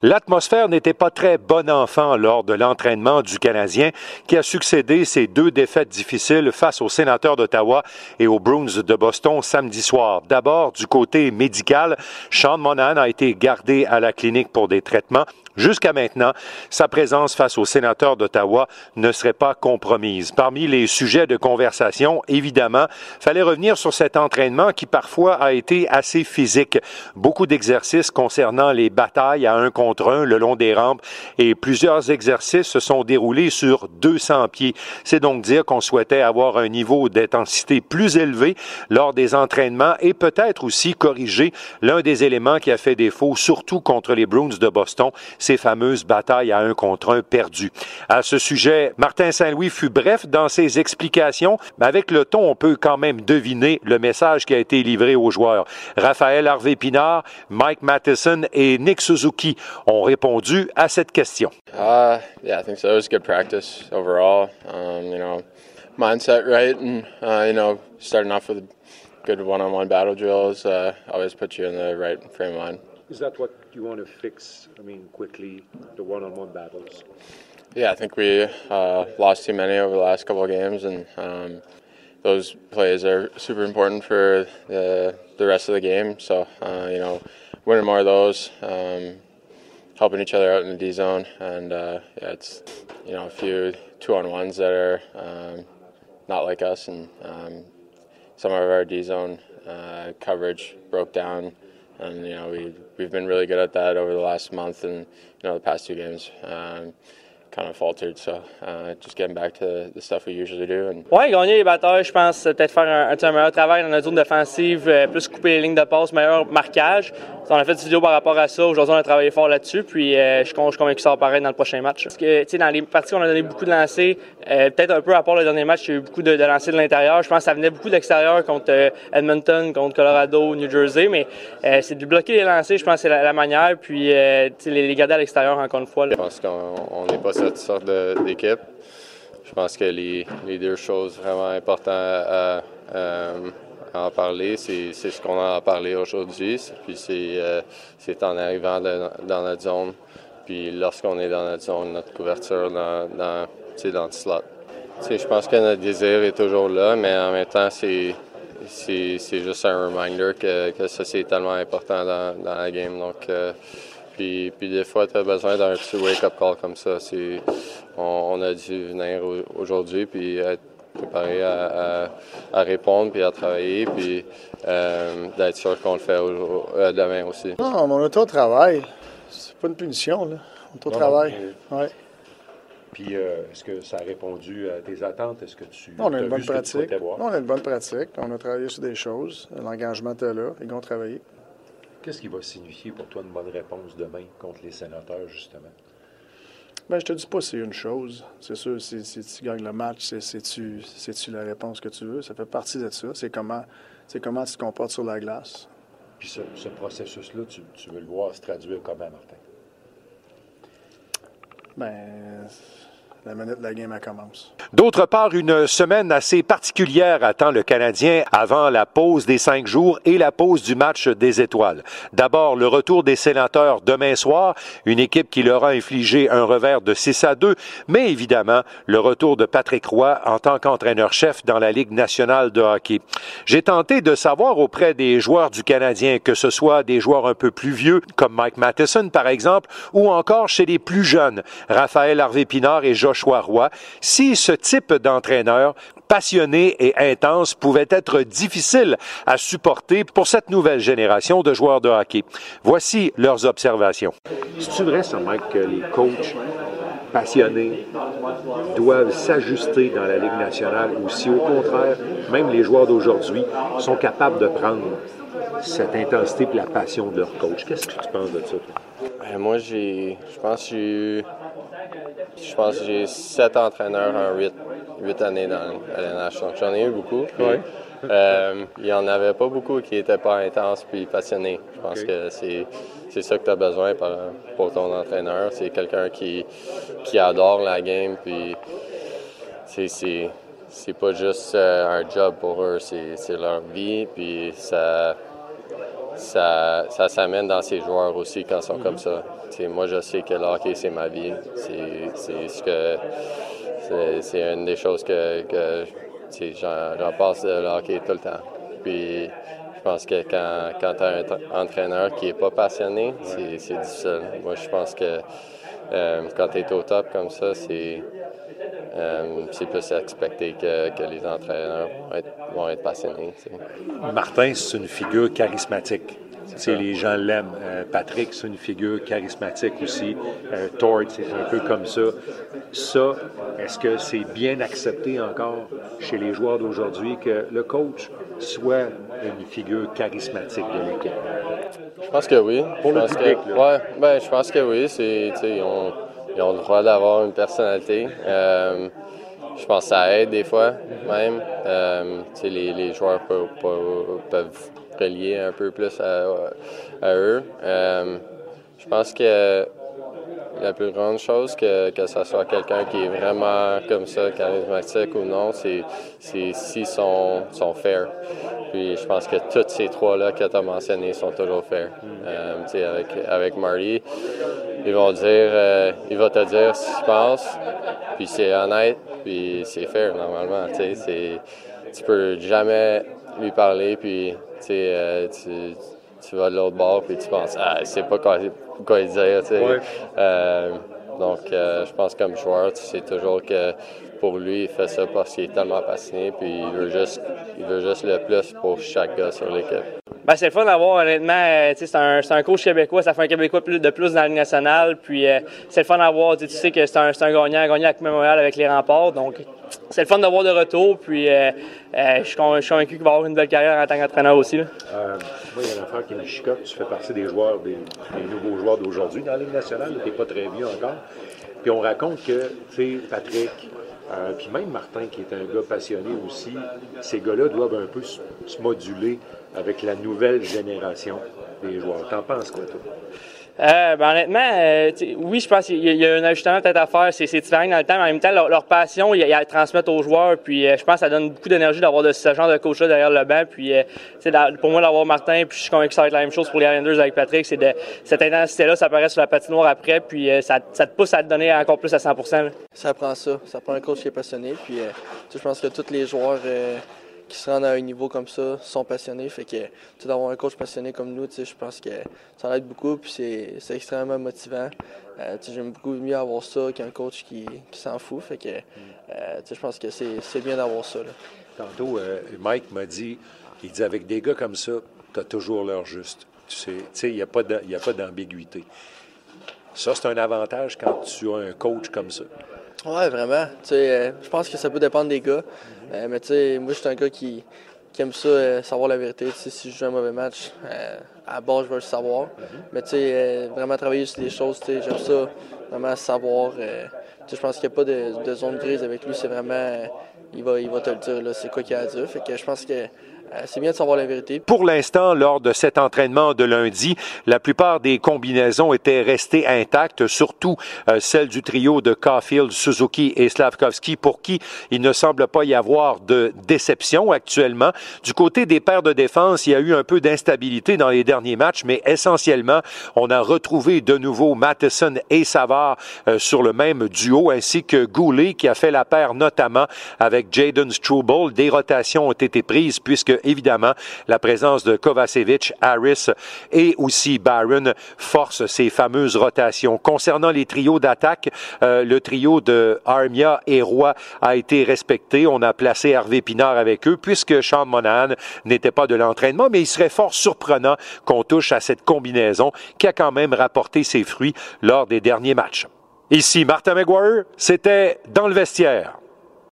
L'atmosphère n'était pas très bon enfant lors de l'entraînement du Canadien qui a succédé ces deux défaites difficiles face aux sénateurs d'Ottawa et aux Bruins de Boston samedi soir. D'abord, du côté médical, Sean Monahan a été gardé à la clinique pour des traitements. Jusqu'à maintenant, sa présence face aux sénateurs d'Ottawa ne serait pas compromise. Parmi les sujets de conversation, évidemment, fallait revenir sur cet entraînement qui parfois a été assez physique. Beaucoup d'exercices concernant les batailles à un contre un le long des rampes et plusieurs exercices se sont déroulés sur 200 pieds. C'est donc dire qu'on souhaitait avoir un niveau d'intensité plus élevé lors des entraînements et peut-être aussi corriger l'un des éléments qui a fait défaut, surtout contre les Bruins de Boston, ces fameuses batailles à un contre un perdues. À ce sujet, Martin Saint-Louis fut bref dans ses explications, mais avec le ton, on peut quand même deviner le message qui a été livré aux joueurs. Raphaël Harvey-Pinard, Mike Matheson et Nick Suzuki ont répondu à cette question. Uh, yeah, I think so. It was good practice overall. Um, you know, mindset right, and uh, you know, starting off with good one-on-one battle drills uh, always puts you in the right frame of mind. Is that what you want to fix? I mean, quickly, the one-on-one battles. Yeah, I think we uh, lost too many over the last couple of games, and um, those plays are super important for the the rest of the game. So uh, you know, winning more of those, um, helping each other out in the D zone, and uh, yeah, it's you know a few two on ones that are um, not like us, and um, some of our D zone uh, coverage broke down and you know we we've been really good at that over the last month and you know the past two games. Um, kind of faltered, so uh, just getting back to the stuff we usually do. And... Ouais, gagner les batailles, je pense, peut-être faire un, un, meilleur travail dans notre zone défensive, euh, plus couper les lignes de passe, meilleur marquage. On a fait des vidéos par rapport à ça. Aujourd'hui, on a travaillé fort là-dessus, puis euh, je, suis convaincu que ça va paraître dans le prochain match. Parce que, tu sais, dans les parties, on a donné beaucoup de lancers. Euh, peut-être un peu à part le dernier match, il y a eu beaucoup de, de lancers de l'intérieur. Je pense que ça venait beaucoup de l'extérieur contre euh, Edmonton, contre Colorado, New Jersey, mais c'est de bloquer les lancers, je pense que c'est la, la, manière, puis les, les garder à l'extérieur encore une fois. Là. Je pense qu'on n'est pas cette sorte d'équipe. Je pense que les, deux choses vraiment importantes à, en parler, c'est ce qu'on a parlé aujourd'hui. Puis c'est euh, en arrivant de, dans notre zone, puis lorsqu'on est dans notre zone, notre couverture dans, dans, dans le slot. je pense que notre désir est toujours là, mais en même temps, c'est juste un reminder que, ça, c'est tellement important dans, dans, la game. Donc, euh, puis, puis, des fois, tu as besoin d'un petit wake-up call comme ça. On, on, a dû venir aujourd'hui puis être préparé à, à, à, répondre puis à travailler puis euh, d'être sûr qu'on le fait au, euh, demain aussi. Non, mon auto-travail, c'est pas une punition, là. Auto-travail, oui. Puis, euh, est-ce que ça a répondu à tes attentes? Est-ce que tu on a une bonne pratique. Non, on a une bonne pratique. On a travaillé sur des choses. L'engagement était là. Ils ont travaillé. Qu'est-ce qui va signifier pour toi une bonne réponse demain contre les sénateurs, justement? Bien, je te dis pas c'est une chose. C'est sûr, si, si, tu gagnes le match, c'est-tu la réponse que tu veux? Ça fait partie de ça. C'est comment, comment tu te comportes sur la glace. Puis ce, ce processus-là, tu, tu, veux le voir se traduire comment, Martin? Ben, la minute la game commence. D'autre part, une semaine assez particulière attend le Canadien avant la pause des cinq jours et la pause du match des étoiles. D'abord, le retour des sénateurs demain soir, une équipe qui leur a infligé un revers de 6 à 2, mais évidemment, le retour de Patrick Roy en tant qu'entraîneur-chef dans la Ligue nationale de hockey. J'ai tenté de savoir auprès des joueurs du Canadien, que ce soit des joueurs un peu plus vieux, comme Mike Matheson par exemple, ou encore chez les plus jeunes, Raphaël Harvey-Pinard et Joshua Roy, si ce type d'entraîneur passionné et intense pouvait être difficile à supporter pour cette nouvelle génération de joueurs de hockey. Voici leurs observations. C'est vrai, ça, Mike, que les coachs passionnés doivent s'ajuster dans la Ligue nationale ou si au contraire, même les joueurs d'aujourd'hui sont capables de prendre cette intensité et la passion de leur coach? Qu'est-ce que tu penses de ça, toi? Ben, moi, j'ai, je pense que j'ai eu je pense que j'ai sept entraîneurs en huit, huit années dans LNH. Donc j'en ai eu beaucoup. Ouais. Euh, il n'y en avait pas beaucoup qui n'étaient pas intenses puis passionnés. Je pense okay. que c'est, c'est ça que tu as besoin pour, pour ton entraîneur. C'est quelqu'un qui, qui adore la game. Puis c'est, c'est, c'est pas juste euh, un job pour eux, c'est, c'est leur vie. Puis ça, ça, ça s'amène dans ces joueurs aussi quand ils sont comme ça. moi, je sais que le hockey, c'est ma vie. C'est ce que. C'est une des choses que, que j'en passe de hockey tout le temps. Puis, je pense que quand, quand tu as un entraîneur qui n'est pas passionné, c'est difficile. Moi, je pense que euh, quand tu es au top comme ça, c'est euh, plus expecté que, que, les entraîneurs vont être, passionnés. Martin, c'est une figure charismatique. Les gens l'aiment. Euh, Patrick, c'est une figure charismatique aussi. Euh, Tort, c'est un peu comme ça. Ça, est-ce que c'est bien accepté encore chez les joueurs d'aujourd'hui que le coach soit une figure charismatique de l'équipe? Je pense que oui. Pour je le public, que, ouais, ben, je pense que oui. C'est, ils, ont, ils ont le droit d'avoir une personnalité. Euh, je pense que ça aide des fois, même. Euh, les, les joueurs peuvent, peuvent, relier un peu plus à, eux. Euh, je pense que la plus grande chose, que, que ce soit quelqu'un qui est vraiment comme ça, charismatique ou non, c'est s'ils sont, sont fair. Puis je pense que tous ces trois-là que tu as mentionnés sont toujours fair. Euh, avec, avec Marty, ils vont dire, euh, te dire ce qu'il pense, puis c'est honnête, puis c'est fair normalement. Tu peux jamais lui parler, puis euh, tu, tu vas de l'autre bord, puis tu penses, ah, c'est pas quoi, quoi dire. Euh, donc, euh, je pense comme joueur, tu sais toujours que pour lui, il fait ça parce qu'il est tellement passionné, puis il veut juste, il veut juste le plus pour chaque gars sur l'équipe. Ben, c'est le fun d'avoir, honnêtement, euh, c'est un, un coach québécois, ça fait un Québécois de plus dans la Ligue nationale, puis euh, c'est le fun d'avoir, tu sais que c'est un, un gagnant, un gagnant avec Montréal avec les remparts, donc c'est le fun d'avoir de retour, puis euh, je suis convaincu qu'il va avoir une belle carrière en tant qu'entraîneur aussi. Moi, il y a une affaire qui me chicote, tu fais partie des joueurs, des, nouveaux joueurs d'aujourd'hui dans la Ligue nationale, tu n'es pas très vieux encore, puis on raconte que, tu sais, Patrick, euh, puis même Martin, qui est un gars passionné aussi, ces gars-là doivent un peu se moduler avec la nouvelle génération des joueurs. T'en penses quoi, toi? Euh, ben, honnêtement, euh, oui, je pense qu'il y, a un ajustement peut-être à faire. C'est différent dans le temps, mais en même temps, leur, passion, ils la transmettent aux joueurs. Puis euh, je pense que ça donne beaucoup d'énergie d'avoir de ce genre de coach-là derrière le banc. Puis pour moi, d'avoir Martin, puis je suis convaincu que ça va être la même chose pour les Islanders avec Patrick. C'est de cette intensité-là, ça apparaît sur la patinoire après, puis ça, ça, te pousse à te donner encore plus à 100% Ça prend ça. Ça prend un coach qui est passionné. Puis je pense que tous les joueurs qui se rendent à un niveau comme ça sont passionnés. Fait que d'avoir un coach passionné comme nous, je pense que ça aide beaucoup. Puis c'est extrêmement motivant. Euh, J'aime beaucoup mieux avoir ça qu'un coach qui, s'en fout. Fait que euh, je pense que c'est bien d'avoir ça. Là. Tantôt, euh, Mike m'a dit, il dit avec des gars comme ça, tu as toujours l'heure juste. Tu sais, il n'y a pas d'ambiguïté. Ça, c'est un avantage quand tu as un coach comme ça. Ouais, vraiment. Euh, je pense que ça peut dépendre des gars. Euh, mais tu sais, moi, je suis un gars qui, qui aime ça, euh, savoir la vérité. si je joue un mauvais match, à base, je veux le savoir. Mais tu sais, vraiment travailler sur des choses, j'aime ça, vraiment savoir. je pense qu'il n'y a pas de, de, zone grise avec lui. C'est vraiment, il va, il va te le dire, c'est quoi qu'il a à dire. Fait que je pense que vérité. Pour l'instant, lors de cet entraînement de lundi, la plupart des combinaisons étaient restées intactes, surtout euh, celle du trio de Caulfield, Suzuki et Slavkovski, pour qui il ne semble pas y avoir de déception actuellement. Du côté des paires de défense, il y a eu un peu d'instabilité dans les derniers matchs, mais essentiellement, on a retrouvé de nouveau Matheson et Savard euh, sur le même duo, ainsi que Goulet, qui a fait la paire notamment avec Jaden Struble. Des rotations ont été prises puisque évidemment, la présence de Kovacevic, Harris et aussi Barron force ces fameuses rotations. Concernant les trios d'attaque, euh, le trio de Armia et Roy a été respecté. On a placé Hervé Pinard avec eux puisque Sean Monahan n'était pas de l'entraînement, mais il serait fort surprenant qu'on touche à cette combinaison qui a quand même rapporté ses fruits lors des derniers matchs. Ici Martin McGuire, c'était dans le vestiaire.